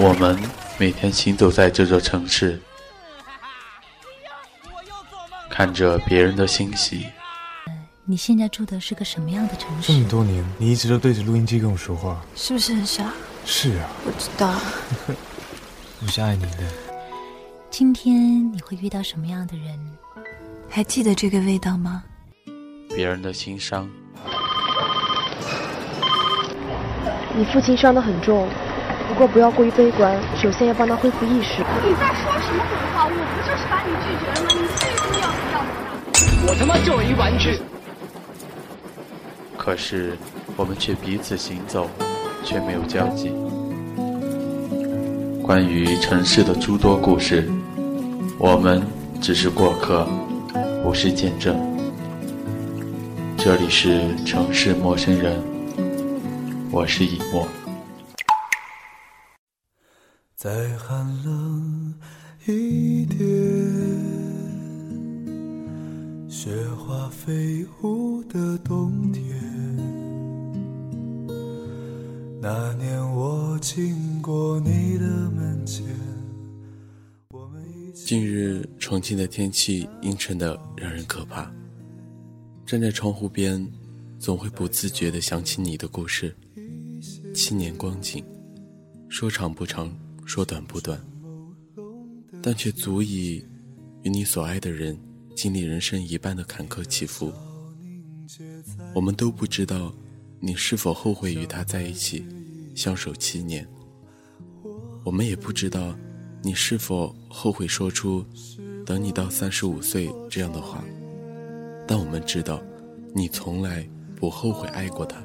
我们每天行走在这座城市，看着别人的欣喜。你现在住的是个什么样的城市？这么多年，你一直都对着录音机跟我说话，是不是很傻？是啊，我知道。我是爱你的。今天你会遇到什么样的人？还记得这个味道吗？别人的心伤。你父亲伤得很重。不过不要过于悲观，首先要帮他恢复意识。你在说什么鬼话？我不就是把你拒绝了吗？你最重要不要我我他妈就一玩具。可是我们却彼此行走，却没有交集。关于城市的诸多故事，我们只是过客，不是见证。这里是城市陌生人，我是以沫。再寒冷一点，雪花飞舞的冬天。那年我经过你的门前。近日重庆的天气阴沉的让人可怕。站在窗户边，总会不自觉地想起你的故事。七年光景，说长不长。说短不短，但却足以与你所爱的人经历人生一半的坎坷起伏。我们都不知道你是否后悔与他在一起，相守七年。我们也不知道你是否后悔说出“等你到三十五岁”这样的话。但我们知道，你从来不后悔爱过他。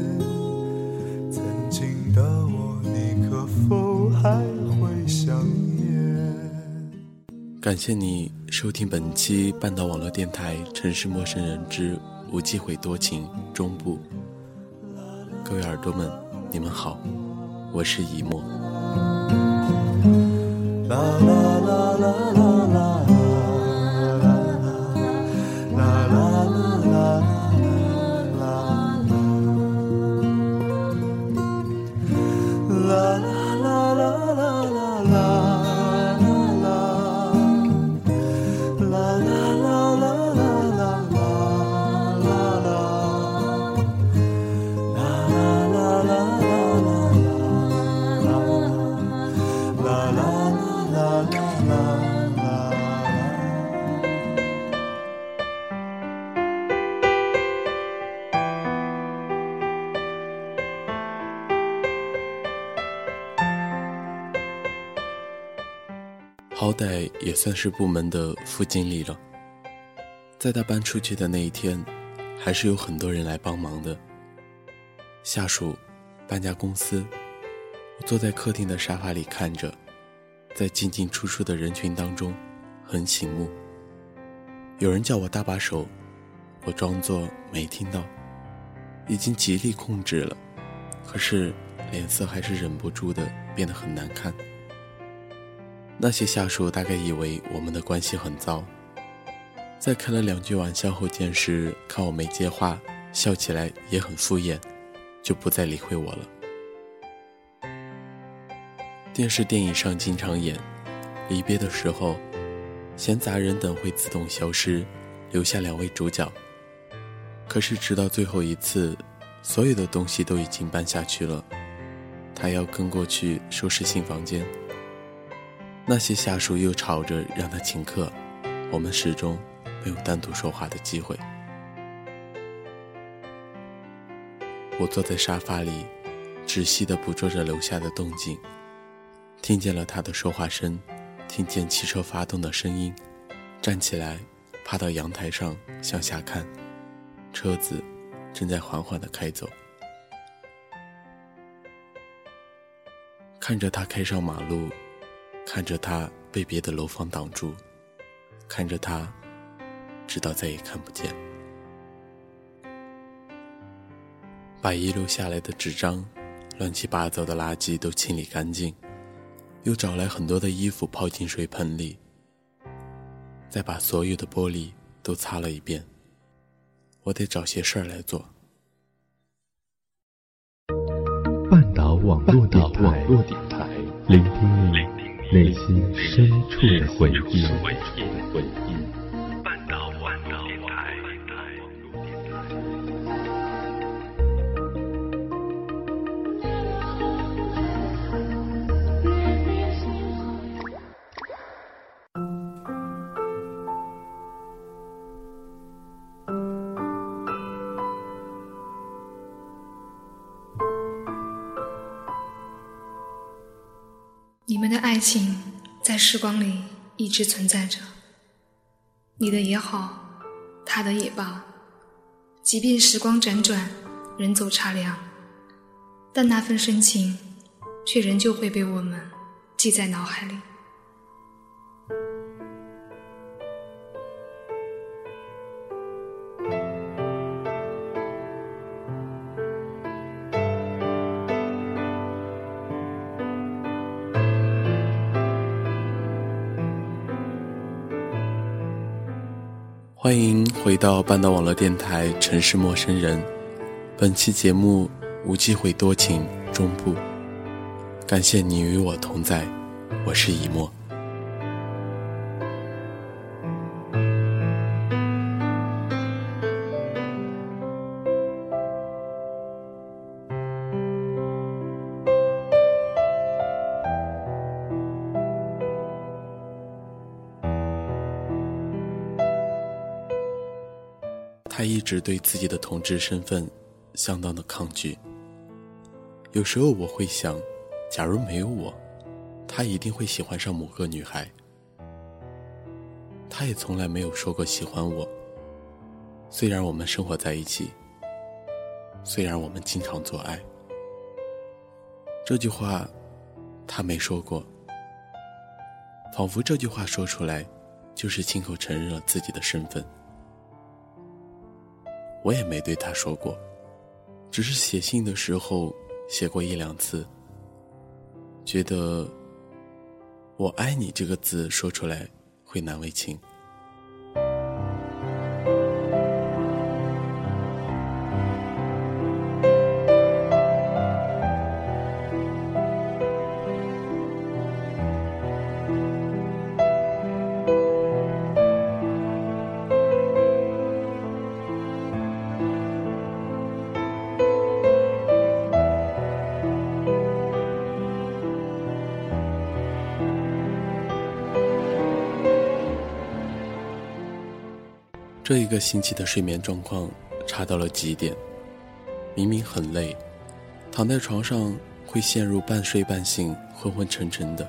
感谢你收听本期半岛网络电台《城市陌生人之无忌讳多情》中部。各位耳朵们，你们好，我是以沫。好歹也算是部门的副经理了，在他搬出去的那一天，还是有很多人来帮忙的。下属，搬家公司，我坐在客厅的沙发里看着，在进进出出的人群当中，很醒目。有人叫我搭把手，我装作没听到，已经极力控制了，可是脸色还是忍不住的变得很难看。那些下属大概以为我们的关系很糟，在开了两句玩笑后，见时看我没接话，笑起来也很敷衍，就不再理会我了。电视电影上经常演，离别的时候，闲杂人等会自动消失，留下两位主角。可是直到最后一次，所有的东西都已经搬下去了，他要跟过去收拾新房间。那些下属又吵着让他请客，我们始终没有单独说话的机会。我坐在沙发里，仔细地捕捉着楼下的动静，听见了他的说话声，听见汽车发动的声音，站起来，爬到阳台上向下看，车子正在缓缓地开走。看着他开上马路，看着他被别的楼房挡住，看着他，直到再也看不见。把遗留下来的纸张、乱七八糟的垃圾都清理干净，又找来很多的衣服泡进水盆里，再把所有的玻璃都擦了一遍。我得找些事儿来做。半岛网络电台，聆听你内心深处的回忆。爱情在时光里一直存在着，你的也好，他的也罢，即便时光辗转，人走茶凉，但那份深情，却仍旧会被我们记在脑海里。欢迎回到半岛网络电台《城市陌生人》，本期节目无机会多情中部，感谢你与我同在，我是以沫。他一直对自己的同志身份相当的抗拒。有时候我会想，假如没有我，他一定会喜欢上某个女孩。他也从来没有说过喜欢我。虽然我们生活在一起，虽然我们经常做爱，这句话他没说过。仿佛这句话说出来，就是亲口承认了自己的身份。我也没对他说过，只是写信的时候写过一两次。觉得“我爱你”这个字说出来会难为情。这一个星期的睡眠状况差到了极点，明明很累，躺在床上会陷入半睡半醒、昏昏沉沉的。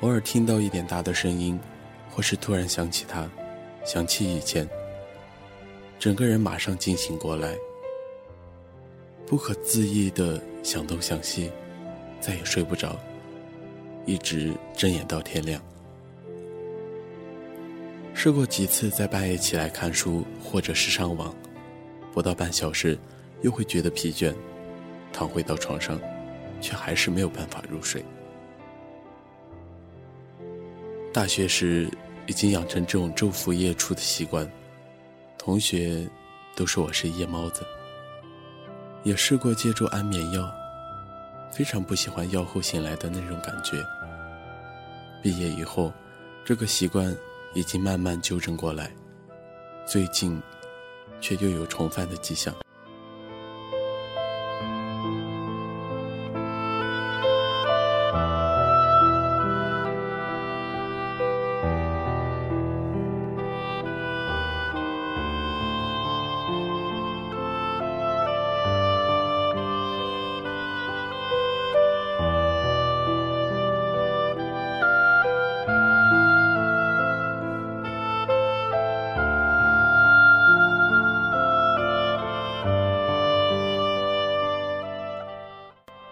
偶尔听到一点大的声音，或是突然想起他，想起以前，整个人马上惊醒过来，不可自抑的想东想西，再也睡不着，一直睁眼到天亮。试过几次在半夜起来看书或者是上网，不到半小时，又会觉得疲倦，躺回到床上，却还是没有办法入睡。大学时已经养成这种昼伏夜出的习惯，同学都说我是夜猫子。也试过借助安眠药，非常不喜欢药后醒来的那种感觉。毕业以后，这个习惯。已经慢慢纠正过来，最近却又有重犯的迹象。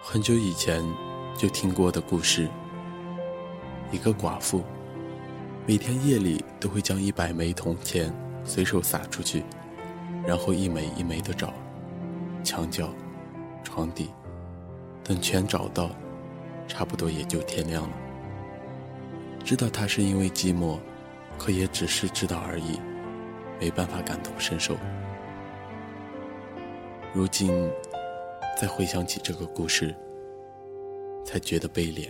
很久以前，就听过的故事。一个寡妇，每天夜里都会将一百枚铜钱随手撒出去，然后一枚一枚的找，墙角、床底，等全找到，差不多也就天亮了。知道她是因为寂寞，可也只是知道而已，没办法感同身受。如今，再回想起这个故事，才觉得悲怜。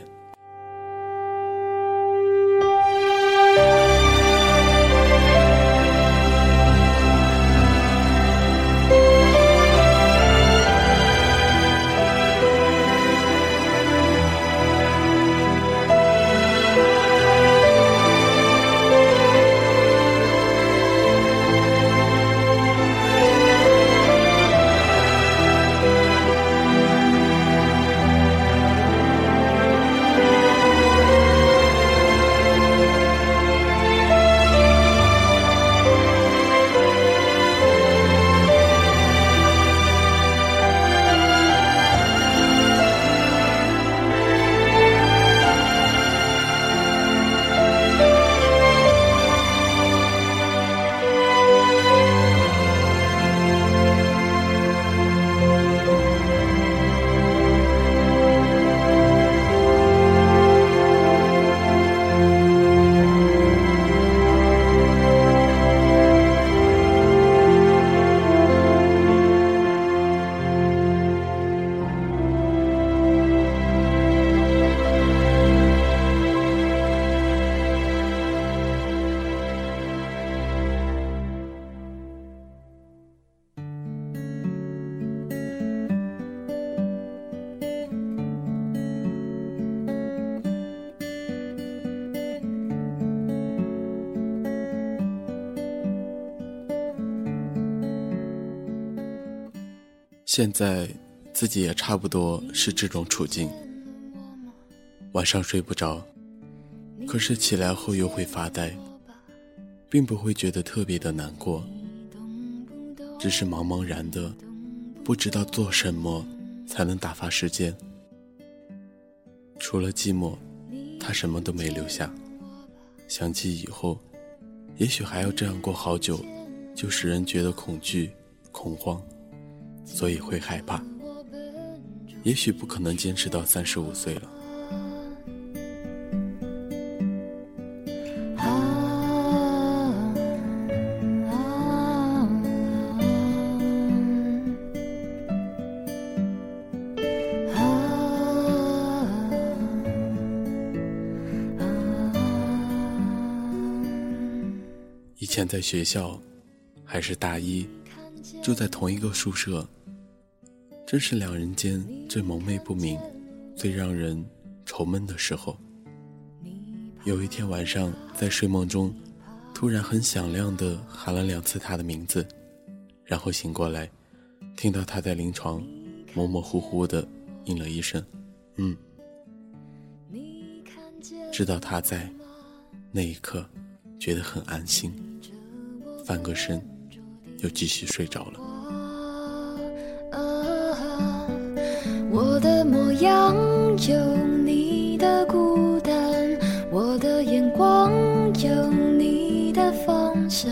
现在自己也差不多是这种处境，晚上睡不着，可是起来后又会发呆，并不会觉得特别的难过，只是茫茫然的，不知道做什么才能打发时间。除了寂寞，他什么都没留下。想起以后，也许还要这样过好久，就使人觉得恐惧、恐慌。所以会害怕，也许不可能坚持到三十五岁了。以前在学校，还是大一，住在同一个宿舍。正是两人间最蒙昧不明、最让人愁闷的时候。有一天晚上，在睡梦中，突然很响亮地喊了两次他的名字，然后醒过来，听到他在临床模模糊糊地应了一声“嗯”，知道他在，那一刻觉得很安心，翻个身，又继续睡着了。我的模样有你的孤单，我的眼光有你的方向，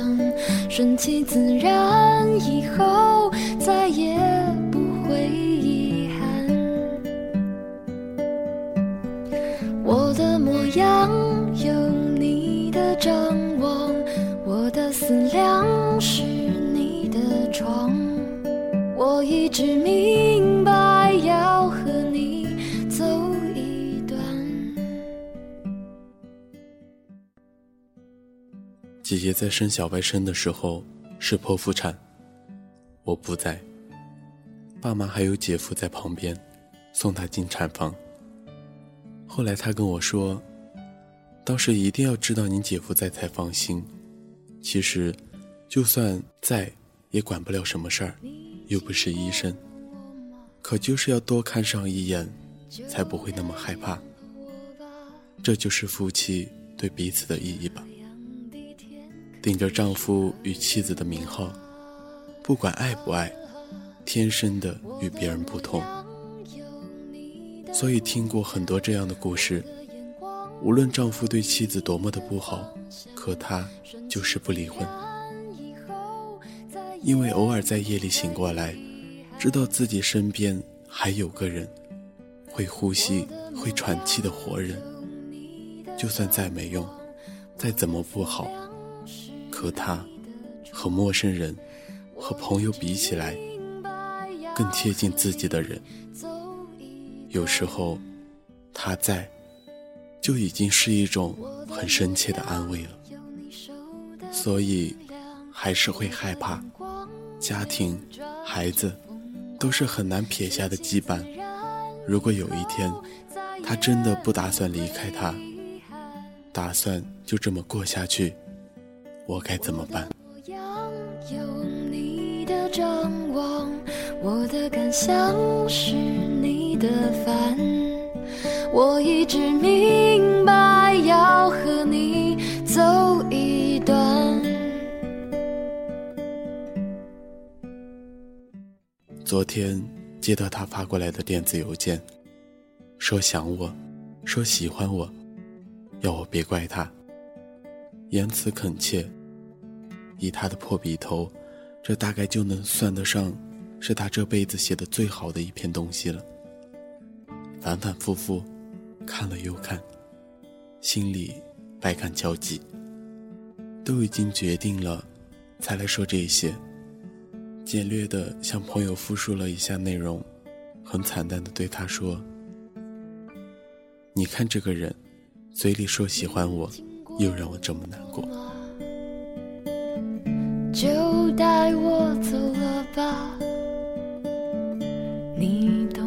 顺其自然，以后再也不会遗憾。我的模样有你的张望，我的思量一直明白。要和你走一段。姐姐在生小外甥的时候是剖腹产，我不在，爸妈还有姐夫在旁边送她进产房。后来她跟我说，当时一定要知道你姐夫在才放心。其实，就算在，也管不了什么事儿，又不是医生。可就是要多看上一眼，才不会那么害怕。这就是夫妻对彼此的意义吧。顶着丈夫与妻子的名号，不管爱不爱，天生的与别人不同。所以听过很多这样的故事。无论丈夫对妻子多么的不好，可他就是不离婚，因为偶尔在夜里醒过来，知道自己身边还有个人，会呼吸、会喘气的活人。就算再没用，再怎么不好，可他和陌生人、和朋友比起来，更贴近自己的人。有时候，他在。就已经是一种很深切的安慰了，所以还是会害怕。家庭、孩子都是很难撇下的羁绊。如果有一天他真的不打算离开他，打算就这么过下去，我该怎么办？我的感想是你的烦。我一直明白要和你走昨天接到他发过来的电子邮件，说想我，说喜欢我，要我别怪他，言辞恳切。以他的破笔头，这大概就能算得上是他这辈子写的最好的一篇东西了。反反复复。看了又看，心里百感交集。都已经决定了，才来说这些。简略的向朋友复述了一下内容，很惨淡的对他说：“你看这个人，嘴里说喜欢我，又让我这么难过。”就带我走了吧。你懂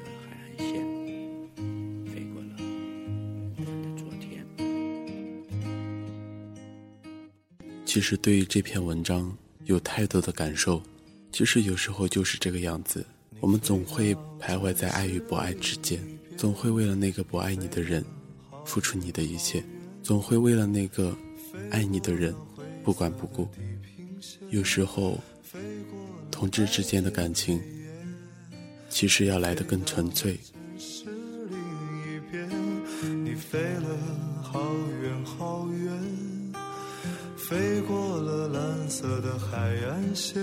其实对于这篇文章有太多的感受，其实有时候就是这个样子。我们总会徘徊在爱与不爱之间，总会为了那个不爱你的人付出你的一切，总会为了那个爱你的人不管不顾。有时候，同志之间的感情。其实要来的更纯粹。你飞了色的海岸线，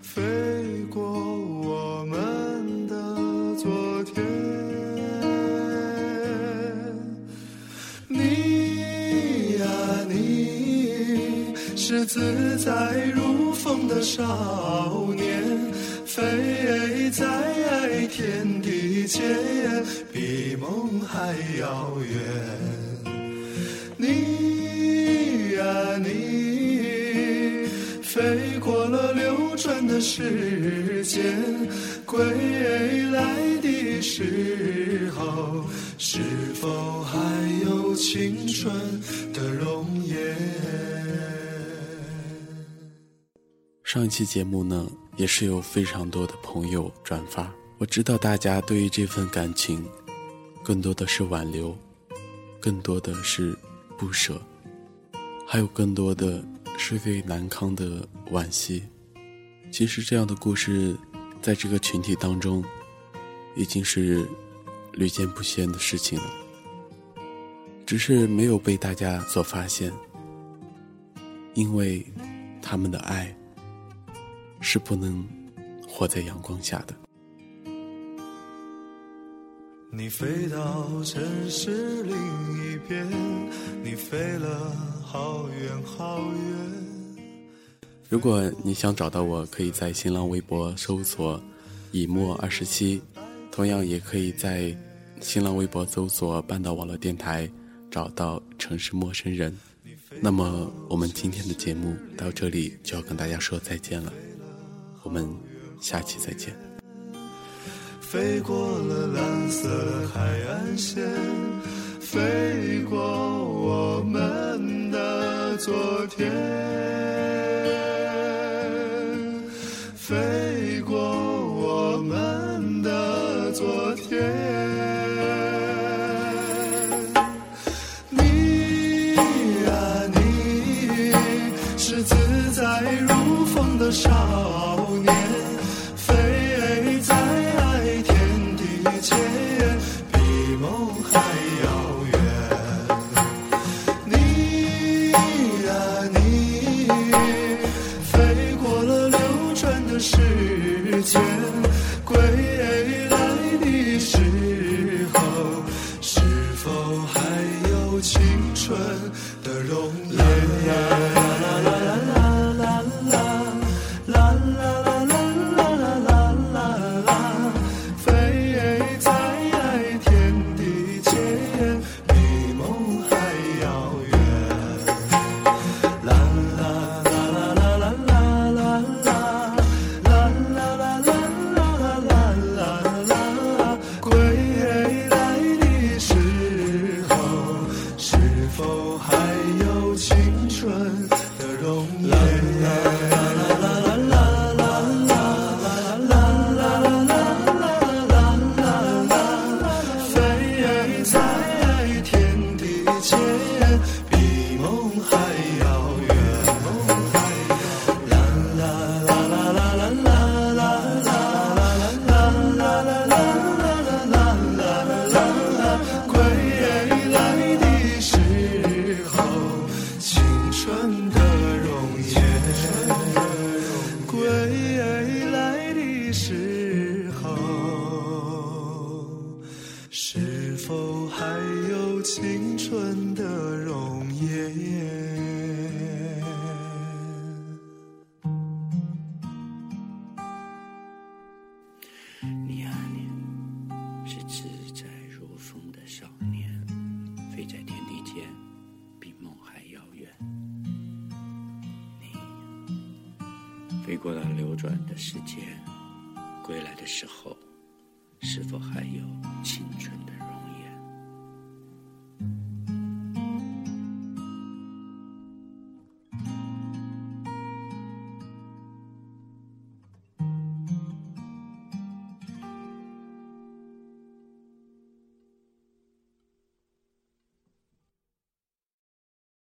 飞过我们的昨天。你呀，你是自在如风的少年。飞在天地间，比梦还遥远。你呀你，飞过了流转的时间，归来的时候，是否还有青春的容颜？上一期节目呢？也是有非常多的朋友转发。我知道大家对于这份感情，更多的是挽留，更多的是不舍，还有更多的是对南康的惋惜。其实这样的故事，在这个群体当中，已经是屡见不鲜的事情了，只是没有被大家所发现，因为他们的爱。是不能活在阳光下的。你飞到城市另一边，你飞了好远好远。如果你想找到我，可以在新浪微博搜索“以沫二十七”，同样也可以在新浪微博搜索“半岛网络电台”，找到“城市陌生人”。那么，我们今天的节目到这里就要跟大家说再见了，我们下期再见。飞过了蓝色海岸线，飞过。昨天飞过我们的昨天，你呀你是自在如风的少年。世间转的时间，归来的时候，是否还有？